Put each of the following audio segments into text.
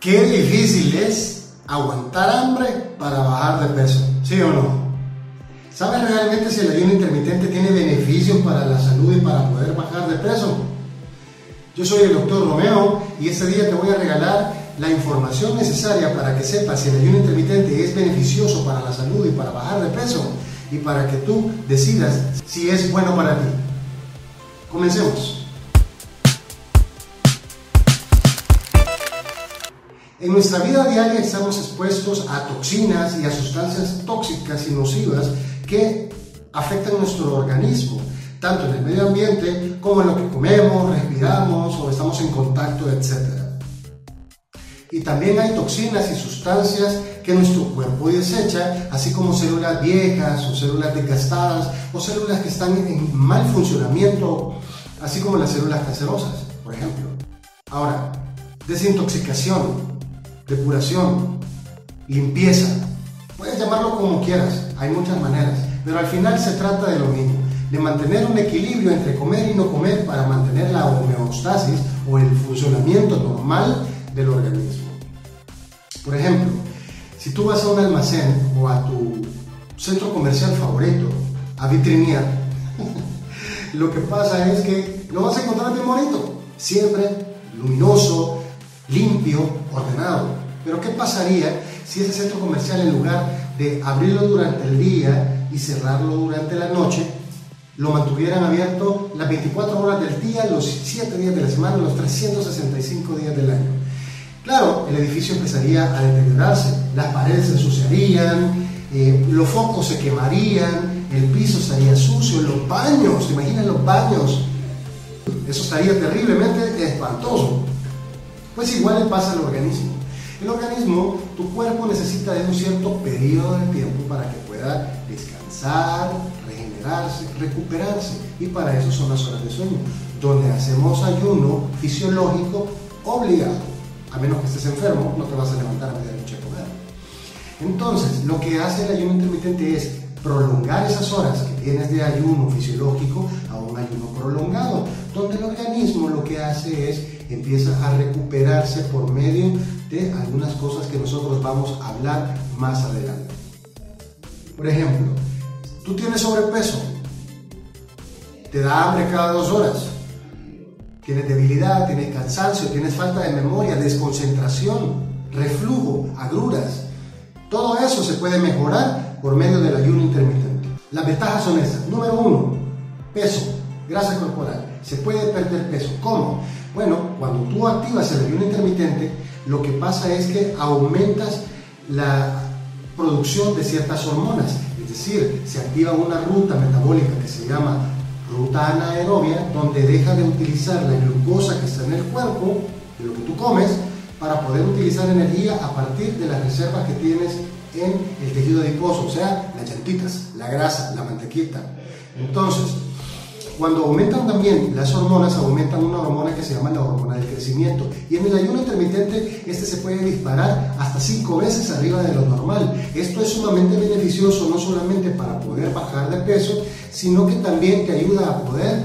Qué difícil es aguantar hambre para bajar de peso, ¿sí o no? ¿Sabes realmente si el ayuno intermitente tiene beneficios para la salud y para poder bajar de peso? Yo soy el doctor Romeo y este día te voy a regalar la información necesaria para que sepas si el ayuno intermitente es beneficioso para la salud y para bajar de peso y para que tú decidas si es bueno para ti. Comencemos. En nuestra vida diaria estamos expuestos a toxinas y a sustancias tóxicas y nocivas que afectan nuestro organismo, tanto en el medio ambiente como en lo que comemos, respiramos o estamos en contacto, etc. Y también hay toxinas y sustancias que nuestro cuerpo desecha, así como células viejas o células desgastadas o células que están en mal funcionamiento, así como las células cancerosas, por ejemplo. Ahora, desintoxicación depuración, limpieza. Puedes llamarlo como quieras, hay muchas maneras, pero al final se trata de lo mismo, de mantener un equilibrio entre comer y no comer para mantener la homeostasis o el funcionamiento normal del organismo. Por ejemplo, si tú vas a un almacén o a tu centro comercial favorito a vitrinear, lo que pasa es que lo vas a encontrar bien bonito, siempre luminoso, limpio, ordenado. Pero ¿qué pasaría si ese centro comercial en lugar de abrirlo durante el día y cerrarlo durante la noche, lo mantuvieran abierto las 24 horas del día, los 7 días de la semana, los 365 días del año? Claro, el edificio empezaría a deteriorarse, las paredes se ensuciarían, eh, los focos se quemarían, el piso estaría sucio, los baños, ¿se imaginan los baños? Eso estaría terriblemente espantoso. Pues igual le pasa al organismo. El organismo, tu cuerpo necesita de un cierto periodo de tiempo para que pueda descansar, regenerarse, recuperarse. Y para eso son las horas de sueño, donde hacemos ayuno fisiológico obligado. A menos que estés enfermo, no te vas a levantar a medianoche a comer. Entonces, lo que hace el ayuno intermitente es prolongar esas horas que tienes de ayuno fisiológico a un ayuno prolongado, donde el organismo lo que hace es empieza a recuperarse por medio de algunas cosas que nosotros vamos a hablar más adelante. Por ejemplo, tú tienes sobrepeso, te da hambre cada dos horas, tienes debilidad, tienes cansancio, tienes falta de memoria, desconcentración, reflujo, agruras. Todo eso se puede mejorar por medio del ayuno intermitente. Las ventajas son estas. Número uno, peso, grasa corporal. Se puede perder peso. ¿Cómo? Bueno, cuando tú activas el ayuno intermitente, lo que pasa es que aumentas la producción de ciertas hormonas. Es decir, se activa una ruta metabólica que se llama ruta anaerobia, donde deja de utilizar la glucosa que está en el cuerpo, de lo que tú comes, para poder utilizar energía a partir de las reservas que tienes en el tejido adiposo, o sea, las llantitas, la grasa, la mantequita. Entonces, cuando aumentan también las hormonas, aumentan una hormona que se llama la hormona del crecimiento. Y en el ayuno intermitente, este se puede disparar hasta cinco veces arriba de lo normal. Esto es sumamente beneficioso, no solamente para poder bajar de peso, sino que también te ayuda a poder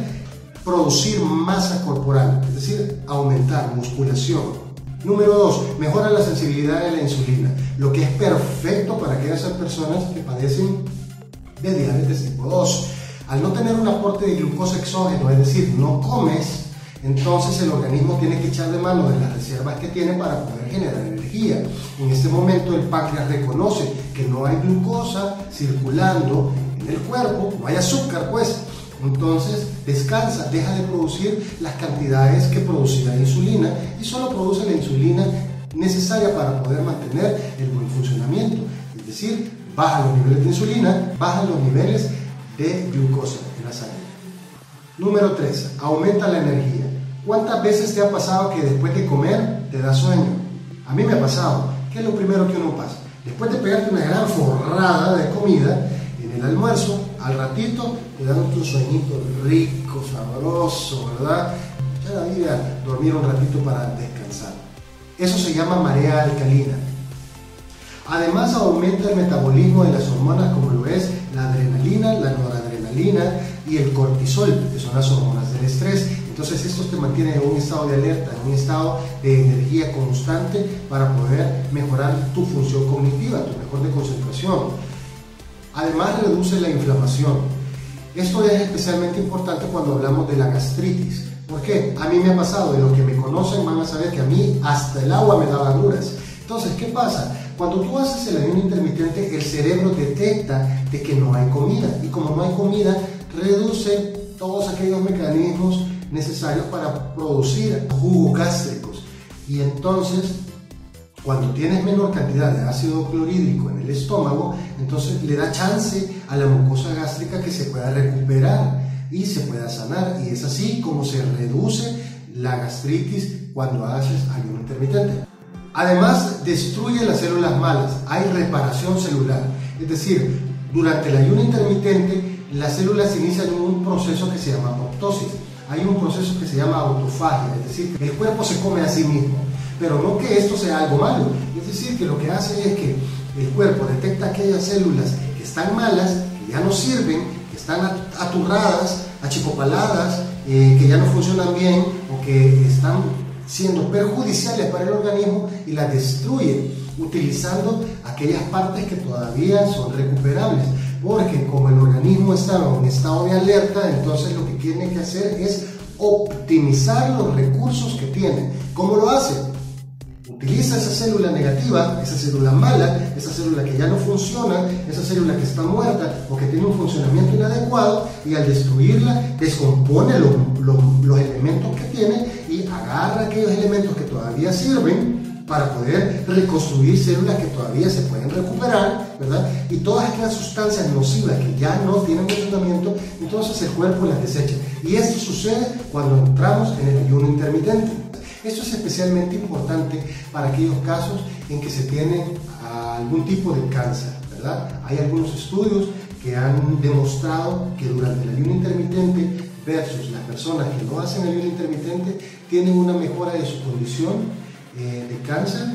producir masa corporal, es decir, aumentar musculación. Número dos, mejora la sensibilidad de la insulina, lo que es perfecto para aquellas personas que padecen de diabetes tipo 2. Al no tener un aporte de glucosa exógeno, es decir, no comes, entonces el organismo tiene que echar de mano de las reservas que tiene para poder generar energía. En este momento el páncreas reconoce que no hay glucosa circulando en el cuerpo, no hay azúcar pues, entonces descansa, deja de producir las cantidades que producía la insulina y solo produce la insulina necesaria para poder mantener el buen funcionamiento. Es decir, baja los niveles de insulina, bajan los niveles de glucosa en la sangre. Número 3. Aumenta la energía. ¿Cuántas veces te ha pasado que después de comer te da sueño? A mí me ha pasado. ¿Qué es lo primero que uno pasa? Después de pegarte una gran forrada de comida, en el almuerzo, al ratito, te dan otro sueñito rico, sabroso, ¿verdad? Ya la vida, dormir un ratito para descansar. Eso se llama marea alcalina. Además aumenta el metabolismo de las hormonas como lo es la adrenalina, la noradrenalina y el cortisol, que son las hormonas del estrés. Entonces esto te mantiene en un estado de alerta, en un estado de energía constante para poder mejorar tu función cognitiva, tu mejor de concentración. Además reduce la inflamación. Esto es especialmente importante cuando hablamos de la gastritis. ¿Por qué? A mí me ha pasado, y los que me conocen van a saber que a mí hasta el agua me daba duras. Entonces, ¿qué pasa? Cuando tú haces el ayuno intermitente, el cerebro detecta de que no hay comida. Y como no hay comida, reduce todos aquellos mecanismos necesarios para producir jugos gástricos. Y entonces, cuando tienes menor cantidad de ácido clorhídrico en el estómago, entonces le da chance a la mucosa gástrica que se pueda recuperar y se pueda sanar. Y es así como se reduce la gastritis cuando haces ayuno intermitente. Además, destruye las células malas, hay reparación celular. Es decir, durante el ayuno intermitente, las células inician un proceso que se llama apoptosis. Hay un proceso que se llama autofagia, es decir, el cuerpo se come a sí mismo. Pero no que esto sea algo malo, es decir, que lo que hace es que el cuerpo detecta aquellas células que están malas, que ya no sirven, que están aturradas, achicopaladas, eh, que ya no funcionan bien o que están siendo perjudiciales para el organismo y las destruye utilizando aquellas partes que todavía son recuperables. Porque como el organismo está en un estado de alerta, entonces lo que tiene que hacer es optimizar los recursos que tiene. ¿Cómo lo hace? Utiliza esa célula negativa, esa célula mala, esa célula que ya no funciona, esa célula que está muerta o que tiene un funcionamiento inadecuado y al destruirla descompone los elementos que tiene agarra aquellos elementos que todavía sirven para poder reconstruir células que todavía se pueden recuperar, ¿verdad? Y todas aquellas sustancias nocivas que ya no tienen funcionamiento, entonces el cuerpo las desecha. Y esto sucede cuando entramos en el ayuno intermitente. Esto es especialmente importante para aquellos casos en que se tiene algún tipo de cáncer, ¿verdad? Hay algunos estudios que han demostrado que durante el ayuno intermitente versus las personas que no hacen ayuno intermitente tienen una mejora de su condición eh, de cáncer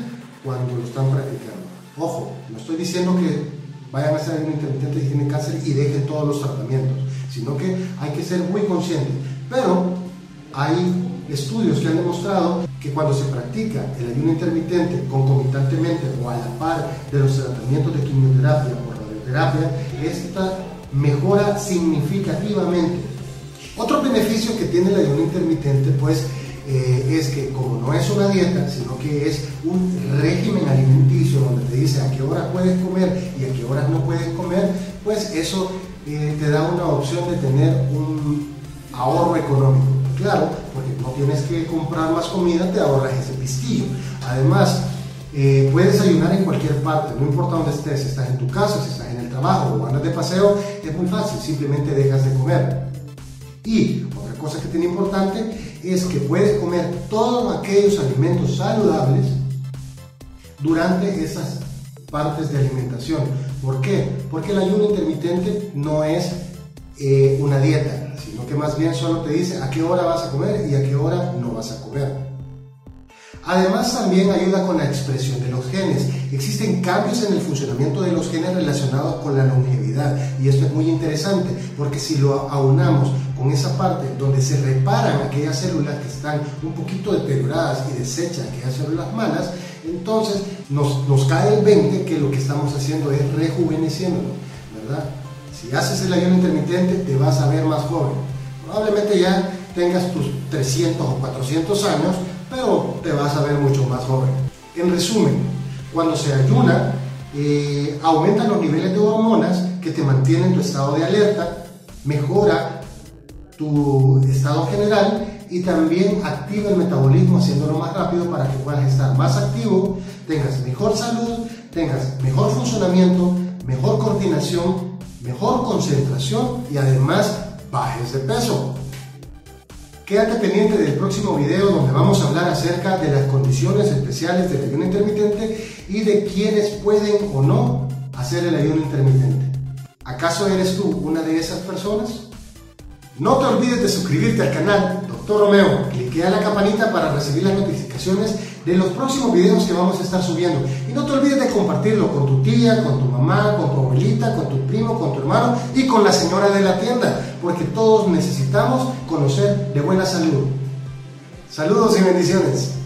cuando lo están practicando. Ojo, no estoy diciendo que vayan a hacer ayuno intermitente si tienen cáncer y dejen todos los tratamientos, sino que hay que ser muy conscientes. Pero hay estudios que han demostrado que cuando se practica el ayuno intermitente concomitantemente o a la par de los tratamientos de quimioterapia o radioterapia, esta mejora significativamente. Otro beneficio que tiene el ayuno intermitente pues eh, es que como no es una dieta, sino que es un régimen alimenticio donde te dice a qué hora puedes comer y a qué horas no puedes comer, pues eso eh, te da una opción de tener un ahorro económico. Claro, porque no tienes que comprar más comida, te ahorras ese pistillo. Además, eh, puedes ayunar en cualquier parte, no importa dónde estés, si estás en tu casa, si estás en el trabajo o andas de paseo, es muy fácil, simplemente dejas de comer. Y otra cosa que tiene importante es que puedes comer todos aquellos alimentos saludables durante esas partes de alimentación. ¿Por qué? Porque el ayuno intermitente no es eh, una dieta, sino que más bien solo te dice a qué hora vas a comer y a qué hora no vas a comer. Además también ayuda con la expresión de los genes. Existen cambios en el funcionamiento de los genes relacionados con la longevidad y esto es muy interesante porque si lo aunamos con esa parte donde se reparan aquellas células que están un poquito deterioradas y desechan aquellas células malas, entonces nos, nos cae el 20 que lo que estamos haciendo es rejuveneciéndolo, ¿verdad? Si haces el ayuno intermitente te vas a ver más joven. Probablemente ya tengas tus 300 o 400 años, te vas a ver mucho más joven. En resumen, cuando se ayuna, eh, aumentan los niveles de hormonas que te mantienen tu estado de alerta, mejora tu estado general y también activa el metabolismo haciéndolo más rápido para que puedas estar más activo, tengas mejor salud, tengas mejor funcionamiento, mejor coordinación mejor concentración y además bajes de peso. Quédate pendiente del próximo video donde vamos a hablar acerca de las condiciones especiales del ayuno intermitente y de quienes pueden o no hacer el ayuno intermitente. ¿Acaso eres tú una de esas personas? No te olvides de suscribirte al canal Doctor Romeo, clique a la campanita para recibir las notificaciones de los próximos videos que vamos a estar subiendo. Y no te olvides de compartirlo con tu tía, con tu mamá, con tu abuelita, con tu primo, con tu hermano y con la señora de la tienda, porque todos necesitamos conocer de buena salud. Saludos y bendiciones.